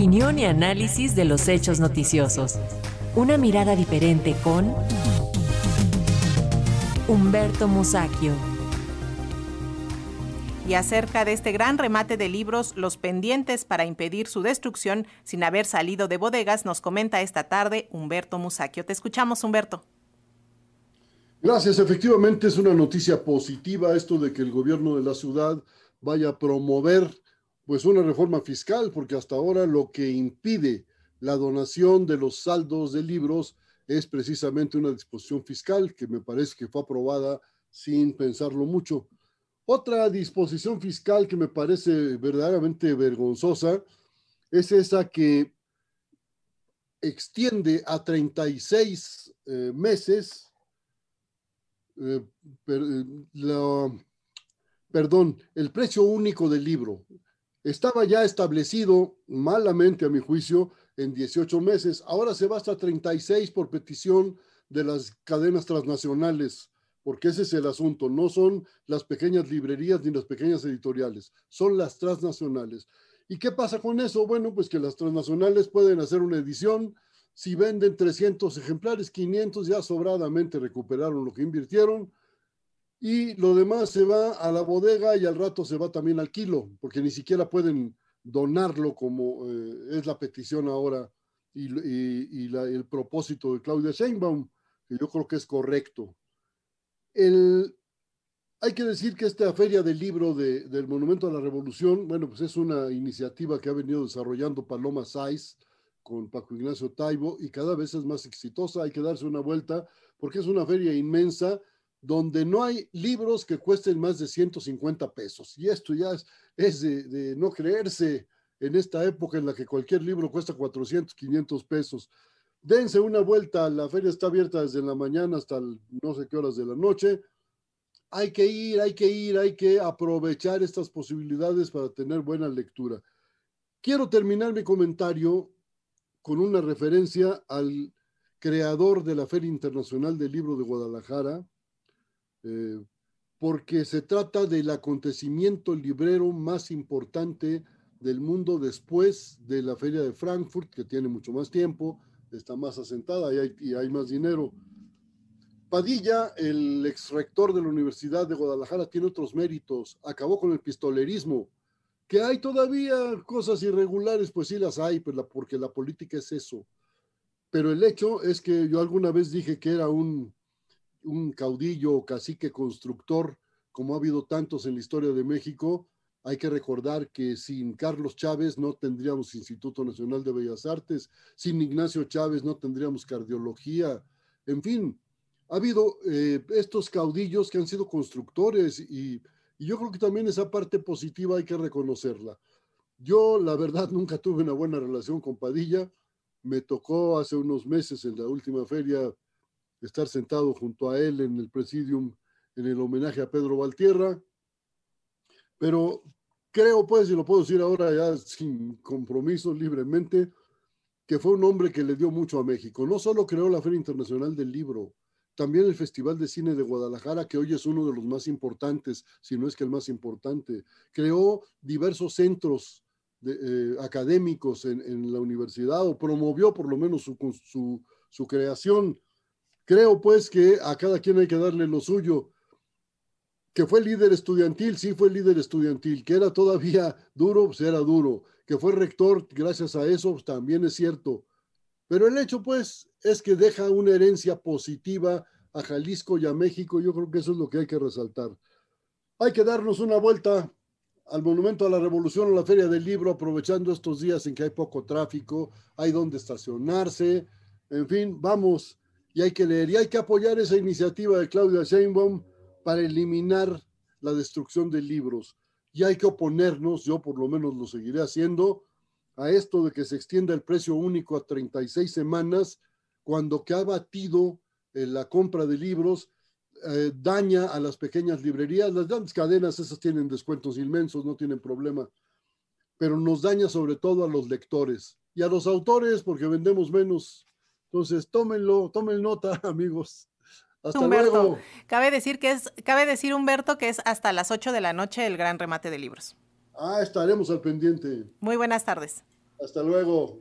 Opinión y análisis de los hechos noticiosos. Una mirada diferente con Humberto Musacchio. Y acerca de este gran remate de libros, los pendientes para impedir su destrucción sin haber salido de bodegas, nos comenta esta tarde Humberto Musacchio. Te escuchamos, Humberto. Gracias, efectivamente es una noticia positiva esto de que el gobierno de la ciudad vaya a promover pues una reforma fiscal, porque hasta ahora lo que impide la donación de los saldos de libros es precisamente una disposición fiscal que me parece que fue aprobada sin pensarlo mucho. Otra disposición fiscal que me parece verdaderamente vergonzosa es esa que extiende a 36 eh, meses eh, eh, perdón, el precio único del libro estaba ya establecido malamente, a mi juicio, en 18 meses. Ahora se va hasta 36 por petición de las cadenas transnacionales, porque ese es el asunto. No son las pequeñas librerías ni las pequeñas editoriales, son las transnacionales. ¿Y qué pasa con eso? Bueno, pues que las transnacionales pueden hacer una edición si venden 300 ejemplares, 500 ya sobradamente recuperaron lo que invirtieron y lo demás se va a la bodega y al rato se va también al kilo, porque ni siquiera pueden donarlo como eh, es la petición ahora y, el propósito de Claudia Sheinbaum, que yo creo que es correcto. hay que decir que esta feria del libro del Monumento a la Revolución, bueno, pues es una iniciativa que ha venido desarrollando Paloma Saiz, con Paco Ignacio Taibo y cada vez es más exitosa. Hay que darse una vuelta porque es una feria inmensa donde no hay libros que cuesten más de 150 pesos. Y esto ya es, de, no creerse en esta época en la que cualquier libro cuesta 400, 500 pesos. Dense una vuelta, la feria está abierta desde la mañana hasta no sé qué horas de la noche. Hay que ir, hay que ir, hay que aprovechar estas posibilidades para tener buena lectura. Quiero terminar mi comentario con una referencia al creador de la Feria Internacional del Libro de Guadalajara, eh, porque se trata del acontecimiento librero más importante del mundo después de la Feria de Frankfurt, que tiene mucho más tiempo, está más asentada y hay, más dinero. Padilla, el ex rector de la Universidad de Guadalajara, tiene otros méritos. Acabó con el pistolerismo, que hay todavía cosas irregulares, pues sí las hay, pues porque la política es eso. Pero el hecho es que yo alguna vez dije que era un, un caudillo o cacique constructor, como ha habido tantos en la historia de México. Hay que recordar que sin Carlos Chávez no tendríamos Instituto Nacional de Bellas Artes, sin Ignacio Chávez no tendríamos cardiología. En fin, ha habido eh, estos caudillos que han sido constructores y y yo creo que también esa parte positiva hay que reconocerla. Yo, la verdad, nunca tuve una buena relación con Padilla. Me tocó hace unos meses en la última feria estar sentado junto a él en el presidium en el homenaje a Pedro Valtierra. Pero creo, pues, y lo puedo decir ahora ya sin compromiso, libremente, que fue un hombre que le dio mucho a México. No solo creó la Feria Internacional del Libro, también el Festival de Cine de Guadalajara, que hoy es uno de los más importantes, si no es que el más importante. Creó diversos centros eh, académicos en, la universidad o promovió por lo menos su, su creación. Creo pues que a cada quien hay que darle lo suyo. Que fue líder estudiantil, sí fue líder estudiantil. Que era todavía duro, pues era duro. Que fue rector, gracias a eso, pues también es cierto. Pero el hecho, pues, es que deja una herencia positiva a Jalisco y a México. Yo creo que eso es lo que hay que resaltar. Hay que darnos una vuelta al Monumento a la Revolución, a la Feria del Libro, aprovechando estos días en que hay poco tráfico, hay donde estacionarse, en fin, vamos, y hay que leer, y hay que apoyar esa iniciativa de Claudia Sheinbaum para eliminar la destrucción de libros. Y hay que oponernos, yo por lo menos lo seguiré haciendo, a esto de que se extienda el precio único a 36 semanas, cuando que ha batido eh, la compra de libros, eh, daña a las pequeñas librerías. Las grandes cadenas, esas tienen descuentos inmensos, no tienen problema, pero nos daña sobre todo a los lectores y a los autores porque vendemos menos. Entonces, tómenlo, tomen nota, amigos. Hasta luego. Cabe decir que es, cabe decir, Humberto, que es hasta las 8 de la noche el gran remate de libros. Ah, estaremos al pendiente. Muy buenas tardes. Hasta luego.